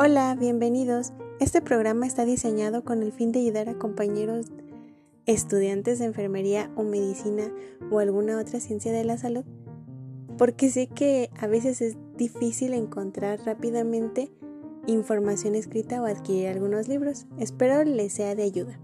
Hola, bienvenidos. Este programa está diseñado con el fin de ayudar a compañeros estudiantes de enfermería o medicina o alguna otra ciencia de la salud, porque sé que a veces es difícil encontrar rápidamente información escrita o adquirir algunos libros. Espero les sea de ayuda.